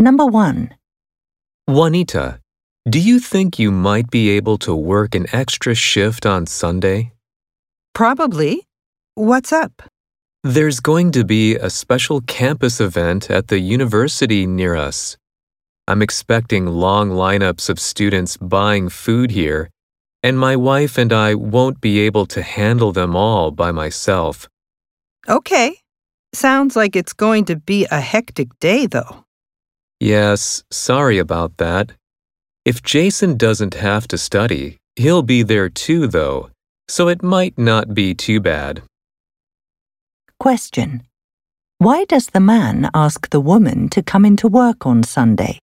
Number 1. Juanita, do you think you might be able to work an extra shift on Sunday? Probably. What's up? There's going to be a special campus event at the university near us. I'm expecting long lineups of students buying food here, and my wife and I won't be able to handle them all by myself. Okay. Sounds like it's going to be a hectic day, though. Yes, sorry about that. If Jason doesn't have to study, he'll be there too, though, so it might not be too bad. Question. Why does the man ask the woman to come into work on Sunday?